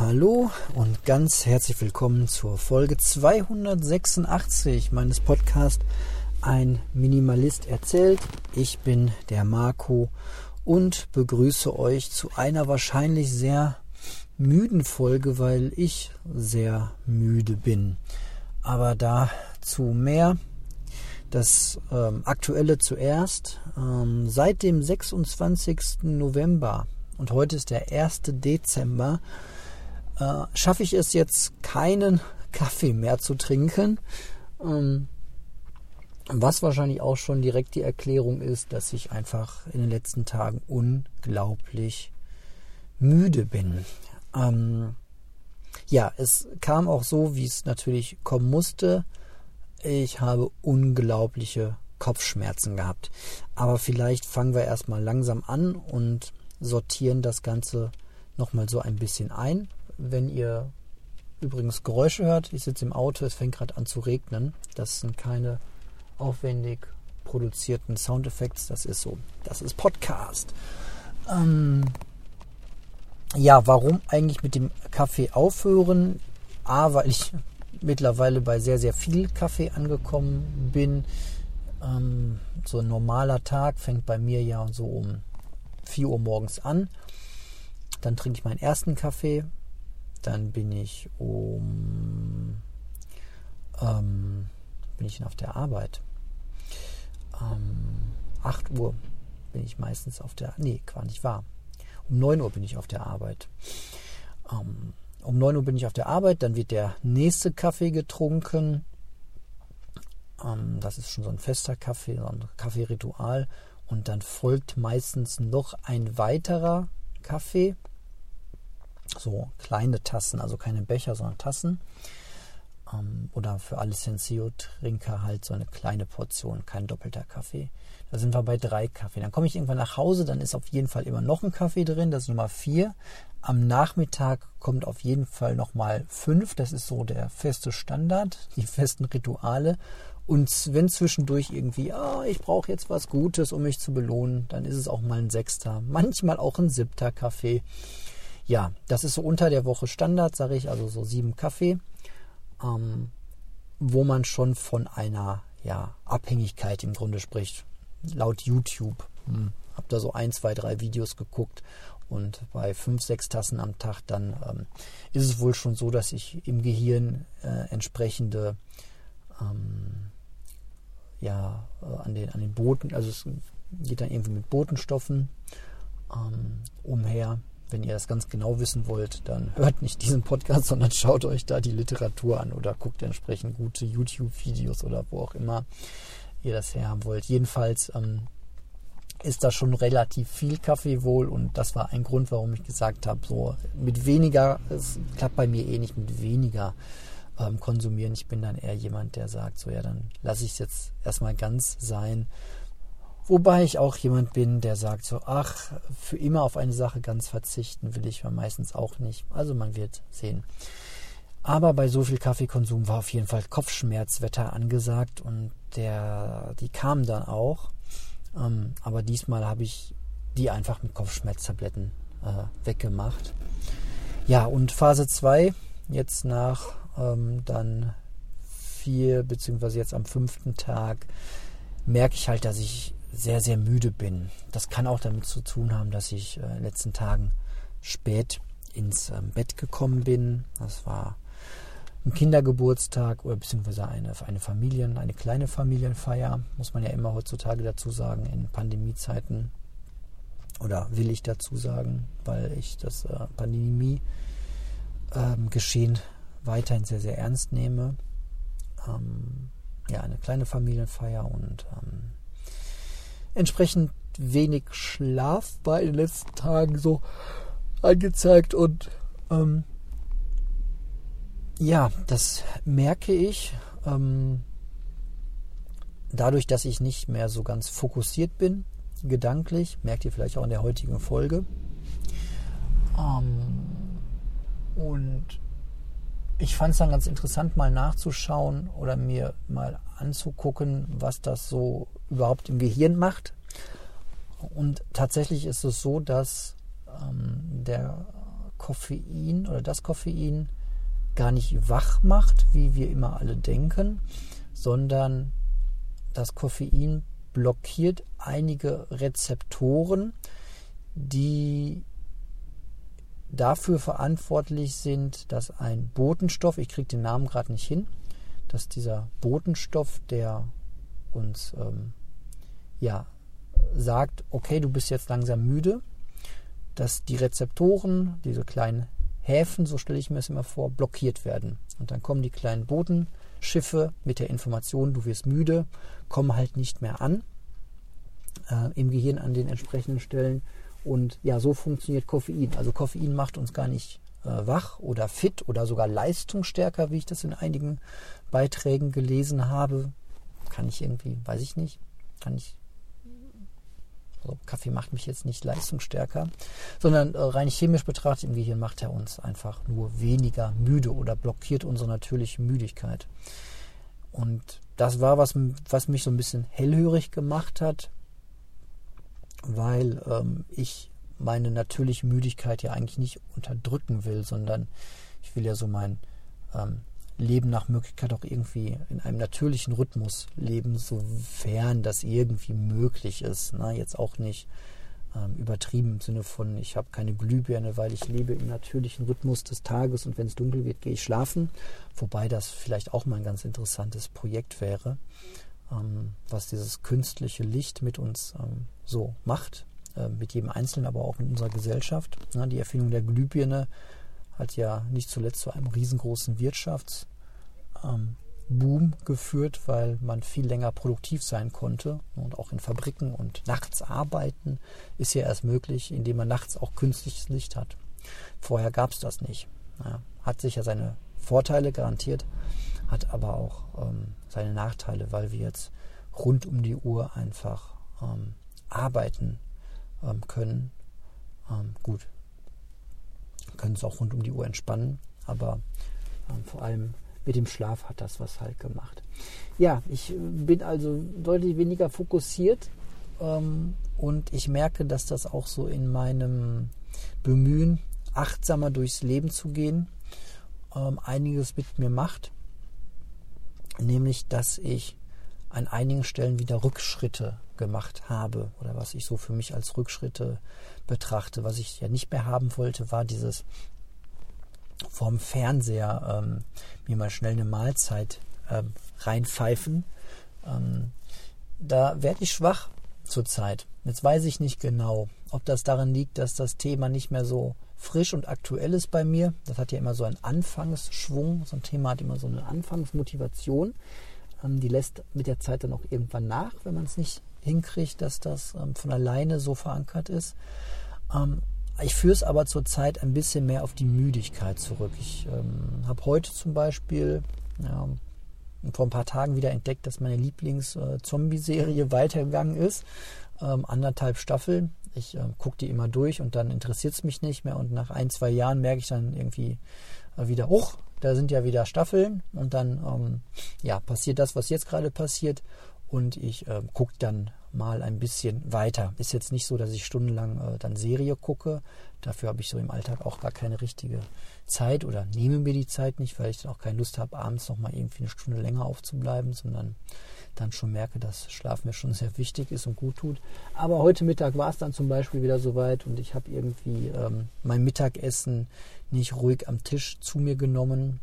Hallo und ganz herzlich willkommen zur Folge 286 meines Podcasts Ein Minimalist erzählt. Ich bin der Marco und begrüße euch zu einer wahrscheinlich sehr müden Folge, weil ich sehr müde bin. Aber dazu mehr. Das ähm, aktuelle zuerst. Ähm, seit dem 26. November und heute ist der 1. Dezember, äh, schaffe ich es jetzt keinen Kaffee mehr zu trinken. Ähm, was wahrscheinlich auch schon direkt die Erklärung ist, dass ich einfach in den letzten Tagen unglaublich müde bin. Ähm, ja, es kam auch so, wie es natürlich kommen musste. Ich habe unglaubliche Kopfschmerzen gehabt. Aber vielleicht fangen wir erstmal langsam an und sortieren das Ganze nochmal so ein bisschen ein. Wenn ihr übrigens Geräusche hört, ich sitze im Auto, es fängt gerade an zu regnen. Das sind keine aufwendig produzierten Soundeffekte, das ist so. Das ist Podcast. Ähm, ja, warum eigentlich mit dem Kaffee aufhören? A, weil ich mittlerweile bei sehr, sehr viel Kaffee angekommen bin. Ähm, so ein normaler Tag fängt bei mir ja so um 4 Uhr morgens an. Dann trinke ich meinen ersten Kaffee. Dann bin ich um ähm, bin ich auf der Arbeit. Ähm, 8 Uhr bin ich meistens auf der. Nee, gar nicht wahr. Um 9 Uhr bin ich auf der Arbeit. Ähm, um 9 Uhr bin ich auf der Arbeit, dann wird der nächste Kaffee getrunken. Ähm, das ist schon so ein fester Kaffee, so ein Kaffeeritual. Und dann folgt meistens noch ein weiterer Kaffee. So kleine Tassen, also keine Becher, sondern Tassen. Ähm, oder für alle Senseo-Trinker halt so eine kleine Portion, kein doppelter Kaffee. Da sind wir bei drei Kaffee. Dann komme ich irgendwann nach Hause, dann ist auf jeden Fall immer noch ein Kaffee drin, das ist Nummer vier. Am Nachmittag kommt auf jeden Fall nochmal fünf, das ist so der feste Standard, die festen Rituale. Und wenn zwischendurch irgendwie, ah, ich brauche jetzt was Gutes, um mich zu belohnen, dann ist es auch mal ein sechster, manchmal auch ein siebter Kaffee. Ja, das ist so unter der Woche Standard, sage ich, also so sieben Kaffee, ähm, wo man schon von einer ja, Abhängigkeit im Grunde spricht laut YouTube. Hm. Hab da so ein, zwei, drei Videos geguckt und bei fünf, sechs Tassen am Tag dann ähm, ist es wohl schon so, dass ich im Gehirn äh, entsprechende ähm, ja äh, an den an den Boten, also es geht dann irgendwie mit Botenstoffen ähm, umher. Wenn ihr das ganz genau wissen wollt, dann hört nicht diesen Podcast, sondern schaut euch da die Literatur an oder guckt entsprechend gute YouTube-Videos oder wo auch immer ihr das her haben wollt. Jedenfalls ähm, ist da schon relativ viel Kaffee wohl und das war ein Grund, warum ich gesagt habe, so mit weniger, es klappt bei mir eh nicht mit weniger ähm, konsumieren. Ich bin dann eher jemand, der sagt, so ja, dann lasse ich es jetzt erstmal ganz sein. Wobei ich auch jemand bin, der sagt so, ach, für immer auf eine Sache ganz verzichten will ich meistens auch nicht. Also man wird sehen. Aber bei so viel Kaffeekonsum war auf jeden Fall Kopfschmerzwetter angesagt und der, die kam dann auch. Ähm, aber diesmal habe ich die einfach mit Kopfschmerztabletten äh, weggemacht. Ja, und Phase 2, jetzt nach ähm, dann vier, beziehungsweise jetzt am fünften Tag, merke ich halt, dass ich sehr, sehr müde bin. Das kann auch damit zu tun haben, dass ich äh, in den letzten Tagen spät ins ähm, Bett gekommen bin. Das war ein Kindergeburtstag oder beziehungsweise eine, eine Familien, eine kleine Familienfeier, muss man ja immer heutzutage dazu sagen, in Pandemiezeiten. Oder will ich dazu sagen, weil ich das äh, Pandemie-Geschehen ähm, weiterhin sehr, sehr ernst nehme. Ähm, ja, eine kleine Familienfeier und ähm, entsprechend wenig Schlaf war in den letzten Tagen so angezeigt und ähm, ja, das merke ich. Ähm, dadurch, dass ich nicht mehr so ganz fokussiert bin, gedanklich, merkt ihr vielleicht auch in der heutigen Folge. Ähm, und ich fand es dann ganz interessant, mal nachzuschauen oder mir mal anzugucken, was das so überhaupt im Gehirn macht. Und tatsächlich ist es so, dass ähm, der Koffein oder das Koffein gar nicht wach macht, wie wir immer alle denken, sondern das Koffein blockiert einige Rezeptoren, die dafür verantwortlich sind, dass ein Botenstoff, ich kriege den Namen gerade nicht hin, dass dieser Botenstoff, der uns ähm, ja sagt, okay, du bist jetzt langsam müde, dass die Rezeptoren, diese kleinen Häfen, so stelle ich mir es immer vor, blockiert werden. Und dann kommen die kleinen Bodenschiffe mit der Information, du wirst müde, kommen halt nicht mehr an äh, im Gehirn an den entsprechenden Stellen. Und ja, so funktioniert Koffein. Also Koffein macht uns gar nicht äh, wach oder fit oder sogar leistungsstärker, wie ich das in einigen Beiträgen gelesen habe. Kann ich irgendwie, weiß ich nicht, kann ich also Kaffee macht mich jetzt nicht leistungsstärker, sondern äh, rein chemisch betrachtet im Gehirn macht er uns einfach nur weniger müde oder blockiert unsere natürliche Müdigkeit. Und das war was, was mich so ein bisschen hellhörig gemacht hat, weil ähm, ich meine natürliche Müdigkeit ja eigentlich nicht unterdrücken will, sondern ich will ja so mein ähm, Leben nach Möglichkeit auch irgendwie in einem natürlichen Rhythmus leben, sofern das irgendwie möglich ist. Ne? Jetzt auch nicht ähm, übertrieben im Sinne von, ich habe keine Glühbirne, weil ich lebe im natürlichen Rhythmus des Tages und wenn es dunkel wird, gehe ich schlafen. Wobei das vielleicht auch mal ein ganz interessantes Projekt wäre, ähm, was dieses künstliche Licht mit uns ähm, so macht, äh, mit jedem Einzelnen, aber auch in unserer Gesellschaft. Ne? Die Erfindung der Glühbirne hat ja nicht zuletzt zu einem riesengroßen Wirtschafts- ähm, geführt, weil man viel länger produktiv sein konnte und auch in Fabriken und nachts arbeiten ist ja erst möglich, indem man nachts auch künstliches Licht hat. Vorher gab es das nicht. Ja, hat sicher seine Vorteile garantiert, hat aber auch ähm, seine Nachteile, weil wir jetzt rund um die Uhr einfach ähm, arbeiten ähm, können. Ähm, gut, können es auch rund um die Uhr entspannen, aber ähm, vor allem mit dem Schlaf hat das was halt gemacht. Ja, ich bin also deutlich weniger fokussiert ähm, und ich merke, dass das auch so in meinem Bemühen, achtsamer durchs Leben zu gehen, ähm, einiges mit mir macht. Nämlich, dass ich an einigen Stellen wieder Rückschritte gemacht habe oder was ich so für mich als Rückschritte betrachte. Was ich ja nicht mehr haben wollte, war dieses vorm Fernseher ähm, mir mal schnell eine Mahlzeit ähm, reinpfeifen. Ähm, da werde ich schwach zurzeit. Jetzt weiß ich nicht genau, ob das daran liegt, dass das Thema nicht mehr so frisch und aktuell ist bei mir. Das hat ja immer so einen Anfangsschwung. So ein Thema hat immer so eine Anfangsmotivation. Ähm, die lässt mit der Zeit dann auch irgendwann nach, wenn man es nicht hinkriegt, dass das ähm, von alleine so verankert ist. Ähm, ich führe es aber zurzeit ein bisschen mehr auf die Müdigkeit zurück. Ich habe heute zum Beispiel vor ein paar Tagen wieder entdeckt, dass meine Lieblings-Zombie-Serie äh, weitergegangen ist. Anderthalb Staffeln. Ich äh, gucke die immer durch und dann interessiert es mich nicht mehr. Und nach ein, zwei Jahren merke ich dann irgendwie äh, wieder, hoch, da sind ja wieder Staffeln. Und dann ähm, ja, passiert das, was jetzt gerade passiert. Und ich äh, gucke dann mal ein bisschen weiter. Ist jetzt nicht so, dass ich stundenlang äh, dann Serie gucke. Dafür habe ich so im Alltag auch gar keine richtige Zeit oder nehme mir die Zeit nicht, weil ich dann auch keine Lust habe, abends nochmal irgendwie eine Stunde länger aufzubleiben, sondern dann schon merke, dass Schlaf mir schon sehr wichtig ist und gut tut. Aber heute Mittag war es dann zum Beispiel wieder soweit und ich habe irgendwie ähm, mein Mittagessen nicht ruhig am Tisch zu mir genommen,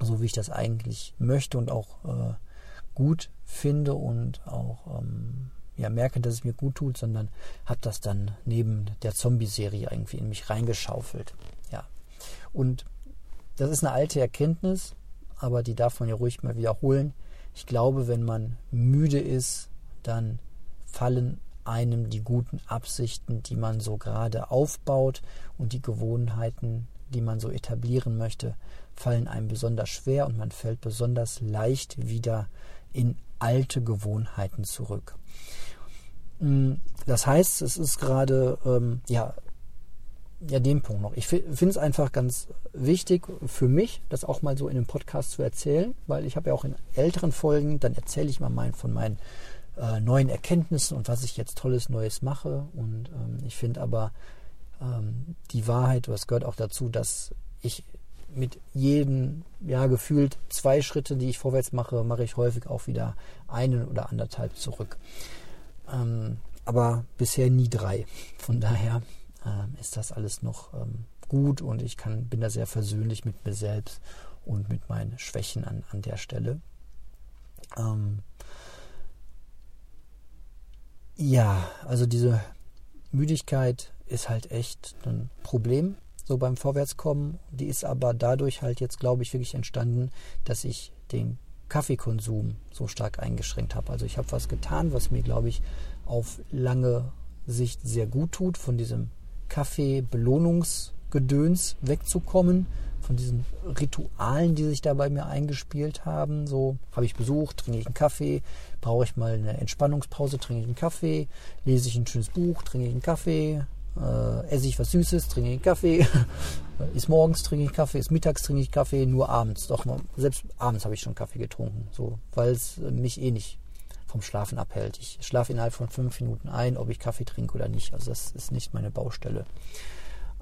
so wie ich das eigentlich möchte und auch äh, gut finde und auch ähm, ja, merke, dass es mir gut tut, sondern habe das dann neben der Zombie-Serie irgendwie in mich reingeschaufelt. Ja. Und das ist eine alte Erkenntnis, aber die darf man ja ruhig mal wiederholen. Ich glaube, wenn man müde ist, dann fallen einem die guten Absichten, die man so gerade aufbaut und die Gewohnheiten, die man so etablieren möchte, fallen einem besonders schwer und man fällt besonders leicht wieder in alte Gewohnheiten zurück. Mm, das heißt, es ist gerade, ähm, ja, ja, den Punkt noch. Ich finde es einfach ganz wichtig für mich, das auch mal so in einem Podcast zu erzählen, weil ich habe ja auch in älteren Folgen, dann erzähle ich mal mein, von meinen äh, neuen Erkenntnissen und was ich jetzt Tolles Neues mache. Und ähm, ich finde aber, ähm, die Wahrheit, es gehört auch dazu, dass ich mit jedem, ja, gefühlt zwei Schritte, die ich vorwärts mache, mache ich häufig auch wieder einen oder anderthalb zurück. Ähm, aber bisher nie drei. Von daher ist das alles noch ähm, gut und ich kann, bin da sehr versöhnlich mit mir selbst und mit meinen Schwächen an, an der Stelle. Ähm, ja, also diese Müdigkeit ist halt echt ein Problem, so beim Vorwärtskommen. Die ist aber dadurch halt jetzt, glaube ich, wirklich entstanden, dass ich den Kaffeekonsum so stark eingeschränkt habe. Also ich habe was getan, was mir, glaube ich, auf lange Sicht sehr gut tut, von diesem Kaffee-Belohnungsgedöns wegzukommen von diesen Ritualen, die sich da bei mir eingespielt haben. So habe ich Besuch, trinke ich einen Kaffee, brauche ich mal eine Entspannungspause, trinke ich einen Kaffee, lese ich ein schönes Buch, trinke ich einen Kaffee, äh, esse ich was Süßes, trinke ich einen Kaffee, ist morgens trinke ich Kaffee, ist mittags trinke ich Kaffee, nur abends. Doch selbst abends habe ich schon Kaffee getrunken, so weil es mich eh nicht vom Schlafen abhält. Ich schlafe innerhalb von fünf Minuten ein, ob ich Kaffee trinke oder nicht. Also das ist nicht meine Baustelle.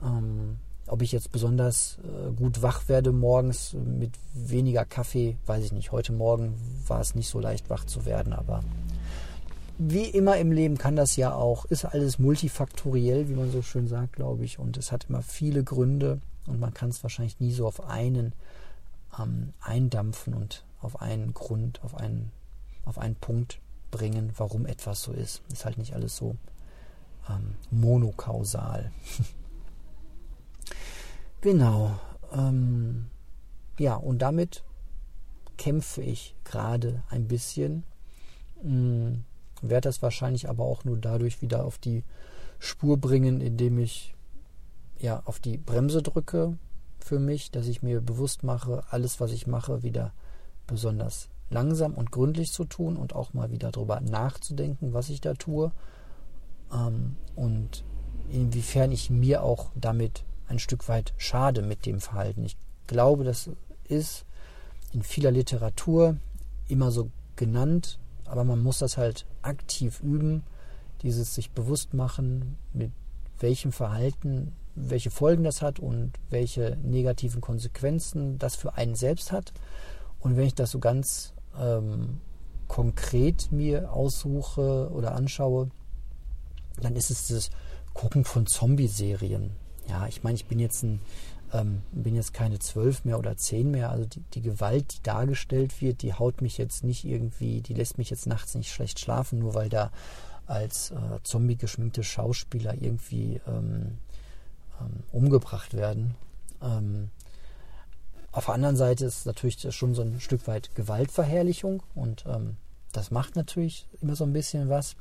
Ähm, ob ich jetzt besonders äh, gut wach werde morgens mit weniger Kaffee, weiß ich nicht. Heute Morgen war es nicht so leicht wach zu werden, aber wie immer im Leben kann das ja auch, ist alles multifaktoriell, wie man so schön sagt, glaube ich. Und es hat immer viele Gründe und man kann es wahrscheinlich nie so auf einen ähm, eindampfen und auf einen Grund, auf einen, auf einen Punkt bringen, warum etwas so ist. Ist halt nicht alles so ähm, monokausal. Genau. Ähm, ja, und damit kämpfe ich gerade ein bisschen. Hm, werde das wahrscheinlich aber auch nur dadurch wieder auf die Spur bringen, indem ich ja auf die Bremse drücke für mich, dass ich mir bewusst mache, alles, was ich mache, wieder besonders langsam und gründlich zu tun und auch mal wieder darüber nachzudenken, was ich da tue ähm, und inwiefern ich mir auch damit ein Stück weit schade mit dem Verhalten. Ich glaube, das ist in vieler Literatur immer so genannt, aber man muss das halt aktiv üben, dieses sich bewusst machen, mit welchem Verhalten, welche Folgen das hat und welche negativen Konsequenzen das für einen selbst hat. Und wenn ich das so ganz ähm, konkret mir aussuche oder anschaue, dann ist es das Gucken von Zombie-Serien ja, ich meine, ich bin jetzt ein, ähm, bin jetzt keine zwölf mehr oder zehn mehr. Also die, die Gewalt, die dargestellt wird, die haut mich jetzt nicht irgendwie, die lässt mich jetzt nachts nicht schlecht schlafen, nur weil da als äh, Zombie geschminkte Schauspieler irgendwie ähm, ähm, umgebracht werden. Ähm, auf der anderen Seite ist natürlich schon so ein Stück weit Gewaltverherrlichung und ähm, das macht natürlich immer so ein bisschen was.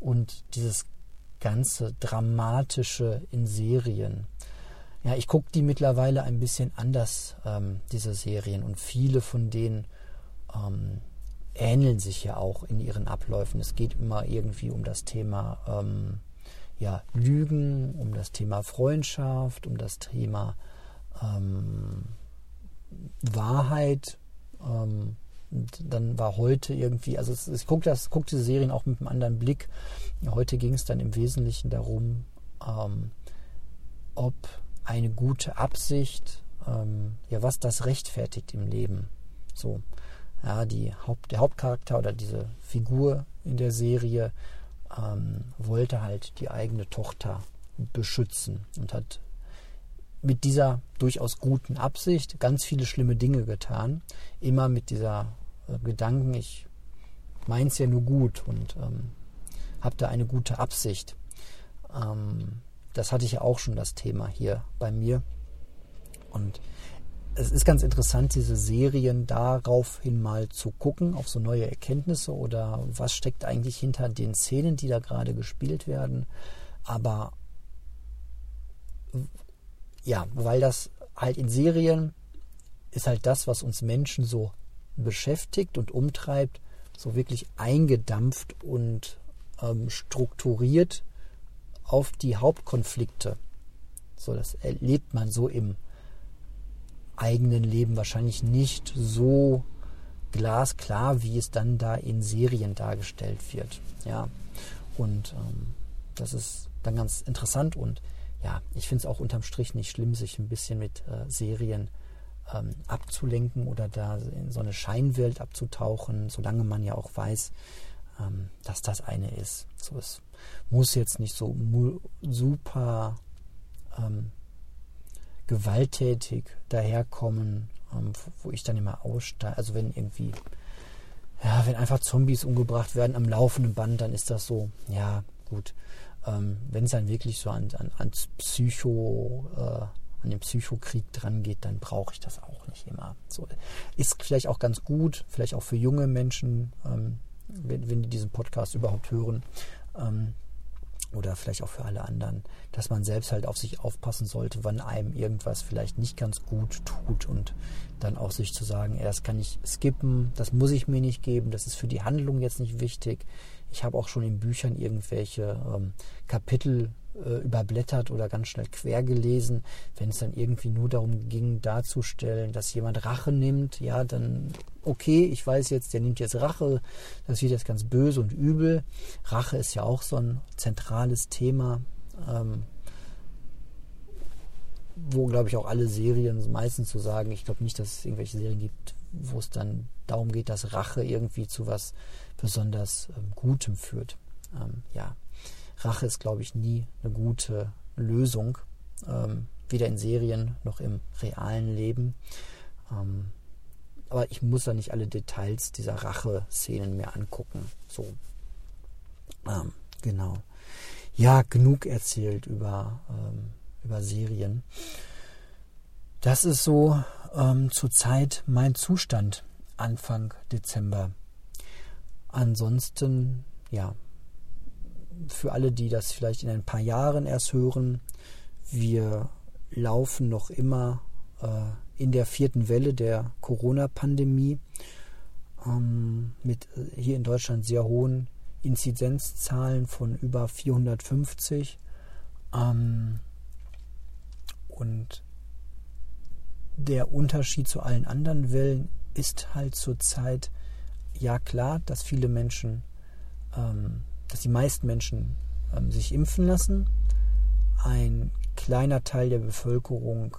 Und dieses ganze Dramatische in Serien. Ja, ich gucke die mittlerweile ein bisschen anders, ähm, diese Serien. Und viele von denen ähm, ähneln sich ja auch in ihren Abläufen. Es geht immer irgendwie um das Thema ähm, ja, Lügen, um das Thema Freundschaft, um das Thema ähm, Wahrheit. Ähm, dann war heute irgendwie, also es, ich gucke guck diese Serien auch mit einem anderen Blick. Heute ging es dann im Wesentlichen darum, ähm, ob eine gute Absicht, ähm, ja, was das rechtfertigt im Leben. So, ja, die Haupt, der Hauptcharakter oder diese Figur in der Serie ähm, wollte halt die eigene Tochter beschützen und hat mit dieser durchaus guten Absicht ganz viele schlimme Dinge getan. Immer mit dieser äh, Gedanken, ich meine es ja nur gut und ähm, habe da eine gute Absicht. Ähm, das hatte ich ja auch schon das Thema hier bei mir. Und es ist ganz interessant, diese Serien daraufhin mal zu gucken, auf so neue Erkenntnisse oder was steckt eigentlich hinter den Szenen, die da gerade gespielt werden. Aber ja, weil das halt in Serien ist halt das, was uns Menschen so beschäftigt und umtreibt, so wirklich eingedampft und ähm, strukturiert auf die Hauptkonflikte. So, das erlebt man so im eigenen Leben wahrscheinlich nicht so glasklar, wie es dann da in Serien dargestellt wird. Ja, und ähm, das ist dann ganz interessant und ja, ich finde es auch unterm Strich nicht schlimm, sich ein bisschen mit äh, Serien ähm, abzulenken oder da in so eine Scheinwelt abzutauchen, solange man ja auch weiß, ähm, dass das eine ist. So, es muss jetzt nicht so super ähm, gewalttätig daherkommen, ähm, wo ich dann immer aussteige. Also wenn irgendwie, ja, wenn einfach Zombies umgebracht werden am laufenden Band, dann ist das so, ja, gut. Ähm, wenn es dann wirklich so an, an, ans Psycho, äh, an den Psychokrieg dran geht, dann brauche ich das auch nicht immer. So ist vielleicht auch ganz gut, vielleicht auch für junge Menschen, ähm, wenn, wenn die diesen Podcast überhaupt hören, ähm, oder vielleicht auch für alle anderen, dass man selbst halt auf sich aufpassen sollte, wann einem irgendwas vielleicht nicht ganz gut tut und dann auch sich zu sagen, erst kann ich skippen, das muss ich mir nicht geben, das ist für die Handlung jetzt nicht wichtig. Ich habe auch schon in Büchern irgendwelche ähm, Kapitel äh, überblättert oder ganz schnell quer gelesen. Wenn es dann irgendwie nur darum ging, darzustellen, dass jemand Rache nimmt, ja, dann okay, ich weiß jetzt, der nimmt jetzt Rache, das wird jetzt ganz böse und übel. Rache ist ja auch so ein zentrales Thema, ähm, wo, glaube ich, auch alle Serien meistens zu so sagen, ich glaube nicht, dass es irgendwelche Serien gibt, wo es dann darum geht, dass Rache irgendwie zu was besonders ähm, Gutem führt. Ähm, ja, Rache ist, glaube ich, nie eine gute Lösung, ähm, weder in Serien noch im realen Leben. Ähm, aber ich muss da nicht alle Details dieser Rache-Szenen mir angucken. So. Ähm, genau. Ja, genug erzählt über, ähm, über Serien. Das ist so ähm, zurzeit mein Zustand Anfang Dezember. Ansonsten, ja, für alle, die das vielleicht in ein paar Jahren erst hören, wir laufen noch immer äh, in der vierten Welle der Corona-Pandemie ähm, mit äh, hier in Deutschland sehr hohen Inzidenzzahlen von über 450. Ähm, und der Unterschied zu allen anderen Wellen ist halt zurzeit ja klar, dass viele Menschen ähm, dass die meisten Menschen ähm, sich impfen lassen. Ein kleiner Teil der Bevölkerung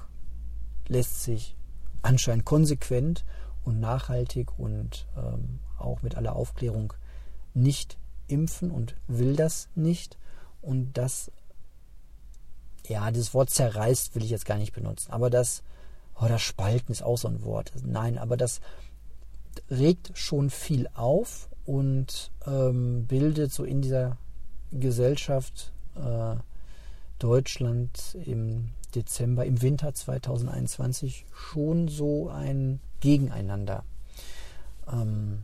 lässt sich anscheinend konsequent und nachhaltig und ähm, auch mit aller Aufklärung nicht impfen und will das nicht. Und das, ja, das Wort zerreißt will ich jetzt gar nicht benutzen. Aber das, oh, das Spalten ist auch so ein Wort. Nein, aber das regt schon viel auf und ähm, bildet so in dieser Gesellschaft äh, Deutschland im Dezember, im Winter 2021 schon so ein Gegeneinander, ähm,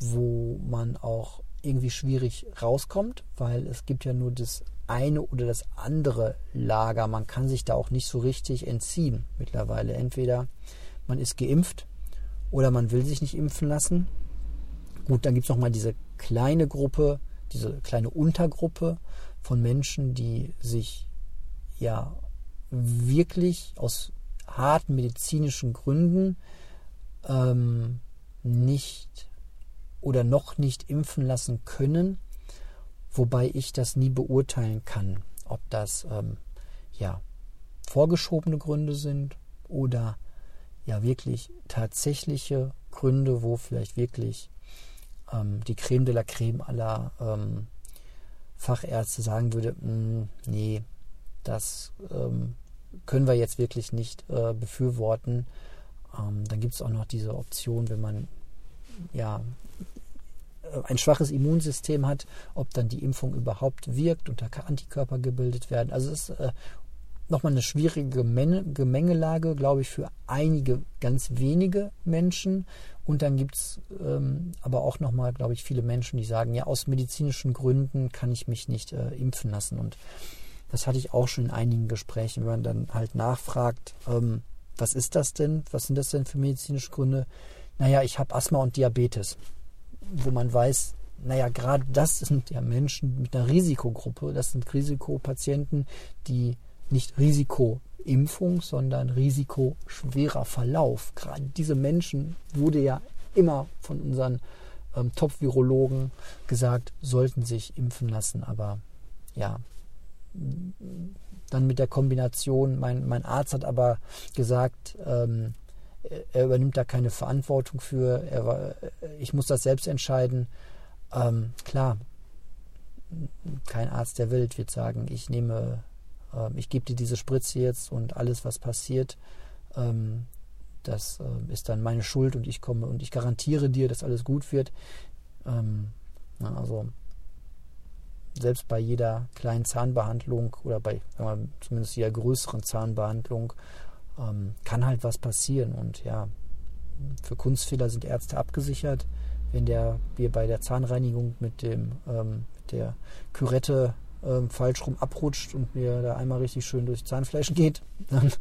wo man auch irgendwie schwierig rauskommt, weil es gibt ja nur das eine oder das andere Lager. Man kann sich da auch nicht so richtig entziehen mittlerweile. Entweder man ist geimpft oder man will sich nicht impfen lassen Gut, dann gibt es nochmal diese kleine Gruppe, diese kleine Untergruppe von Menschen, die sich ja wirklich aus harten medizinischen Gründen ähm, nicht oder noch nicht impfen lassen können, wobei ich das nie beurteilen kann, ob das ähm, ja vorgeschobene Gründe sind oder ja wirklich tatsächliche Gründe, wo vielleicht wirklich ähm, die Creme de la Creme aller ähm, Fachärzte sagen würde, mh, mm, nee, das ähm, können wir jetzt wirklich nicht äh, befürworten. Ähm, dann gibt es auch noch diese Option, wenn man ja äh, ein schwaches Immunsystem hat, ob dann die Impfung überhaupt wirkt und da Antikörper gebildet werden. Also es ist äh, nochmal eine schwierige Gemengelage, glaube ich, für einige ganz wenige Menschen. Und dann gibt es ähm, aber auch nochmal, glaube ich, viele Menschen, die sagen, ja, aus medizinischen Gründen kann ich mich nicht äh, impfen lassen. Und das hatte ich auch schon in einigen Gesprächen, wenn man dann halt nachfragt, ähm, was ist das denn? Was sind das denn für medizinische Gründe? Naja, ich habe Asthma und Diabetes, wo man weiß, naja, gerade das sind ja Menschen mit einer Risikogruppe, das sind Risikopatienten, die nicht Risikoimpfung, sondern risikoschwerer Verlauf. Gerade diese Menschen wurde ja immer von unseren ähm, Top-Virologen gesagt, sollten sich impfen lassen. Aber ja, dann mit der Kombination, mein, mein Arzt hat aber gesagt, ähm, er übernimmt da keine Verantwortung für, er, ich muss das selbst entscheiden. Ähm, klar, kein Arzt der Welt wird sagen, ich nehme, äh, ich gebe dir diese Spritze jetzt und alles, was passiert, ähm, das äh, ist dann meine Schuld und ich komme und ich garantiere dir, dass alles gut wird. Ähm, na, also selbst bei jeder kleinen Zahnbehandlung oder bei wir, zumindest jeder größeren Zahnbehandlung ähm, kann halt was passieren. Und ja, für Kunstfehler sind Ärzte abgesichert. Wenn der wir bei der Zahnreinigung mit dem ähm, mit der Kürette ähm, falsch rum abrutscht und mir da einmal richtig schön durch Zahnfleisch geht, dann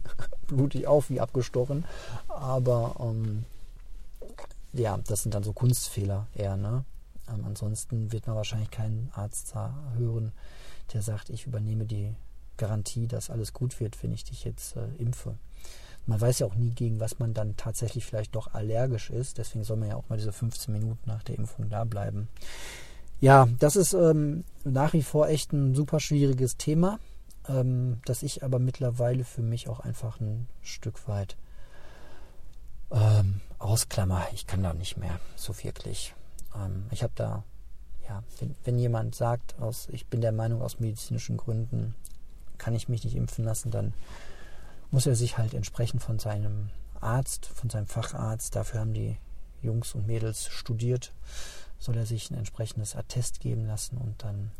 blute ich auf wie abgestochen. Aber ähm, ja, das sind dann so Kunstfehler eher, ne? Ähm, ansonsten wird man wahrscheinlich keinen Arzt hören, der sagt, ich übernehme die Garantie, dass alles gut wird, wenn ich dich jetzt äh, impfe. Man weiß ja auch nie, gegen was man dann tatsächlich vielleicht doch allergisch ist. Deswegen soll man ja auch mal diese 15 Minuten nach der Impfung da bleiben. Ja, das ist ähm, nach wie vor echt ein super schwieriges Thema, ähm, das ich aber mittlerweile für mich auch einfach ein Stück weit ähm, ausklammer. Ich kann da nicht mehr so wirklich. Ähm, ich habe da, ja, wenn, wenn jemand sagt, aus, ich bin der Meinung, aus medizinischen Gründen kann ich mich nicht impfen lassen, dann muss er sich halt entsprechend von seinem Arzt, von seinem Facharzt, dafür haben die Jungs und Mädels studiert, soll er sich ein entsprechendes Attest geben lassen und dann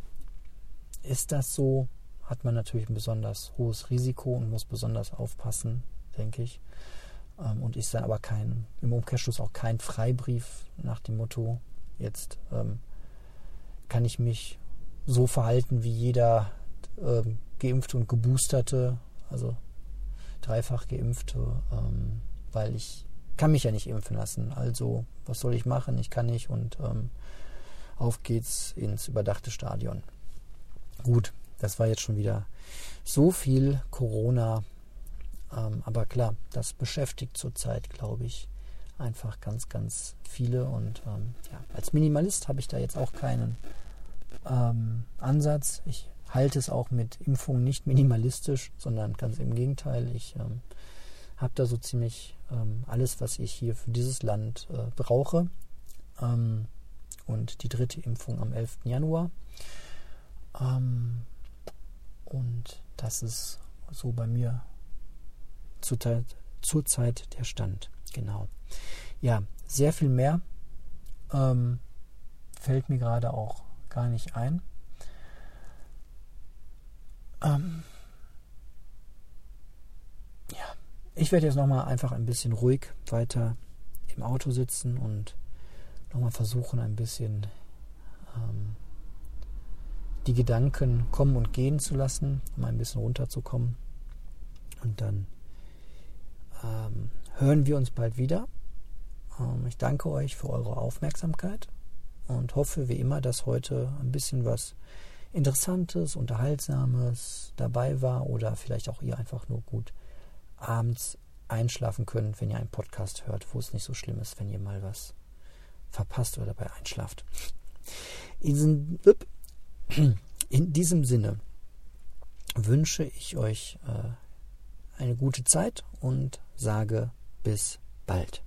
ist das so, hat man natürlich ein besonders hohes Risiko und muss besonders aufpassen, denke ich. Ähm, und ist dann aber kein, im Umkehrschluss auch kein Freibrief nach dem Motto, Jetzt ähm, kann ich mich so verhalten wie jeder ähm, Geimpfte und Geboosterte, also dreifach Geimpfte, ähm, weil ich kann mich ja nicht impfen lassen. Also was soll ich machen? Ich kann nicht und ähm, auf geht's ins überdachte Stadion. Gut, das war jetzt schon wieder so viel Corona. Ähm, aber klar, das beschäftigt zurzeit, glaube ich, einfach ganz, ganz viele. Und ähm, ja, als Minimalist habe ich da jetzt auch keinen ähm, Ansatz. Ich halte es auch mit Impfungen nicht minimalistisch, sondern ganz im Gegenteil. Ich ähm, habe da so ziemlich ähm, alles, was ich hier für dieses Land äh, brauche. Ähm, und die dritte Impfung am 11. Januar. Ähm, und das ist so bei mir zurzeit, zurzeit der Stand. Genau. Ja, sehr viel mehr ähm, fällt mir gerade auch gar nicht ein. Ähm, ja, ich werde jetzt nochmal einfach ein bisschen ruhig weiter im Auto sitzen und nochmal versuchen, ein bisschen ähm, die Gedanken kommen und gehen zu lassen, um ein bisschen runterzukommen. Und dann ähm, hören wir uns bald wieder. Ähm, ich danke euch für eure Aufmerksamkeit und hoffe wie immer, dass heute ein bisschen was Interessantes, Unterhaltsames dabei war oder vielleicht auch ihr einfach nur gut abends einschlafen könnt, wenn ihr einen Podcast hört, wo es nicht so schlimm ist, wenn ihr mal was verpasst oder dabei einschlaft. In, in diesem Sinne wünsche ich euch äh, eine gute Zeit und sage bis bald.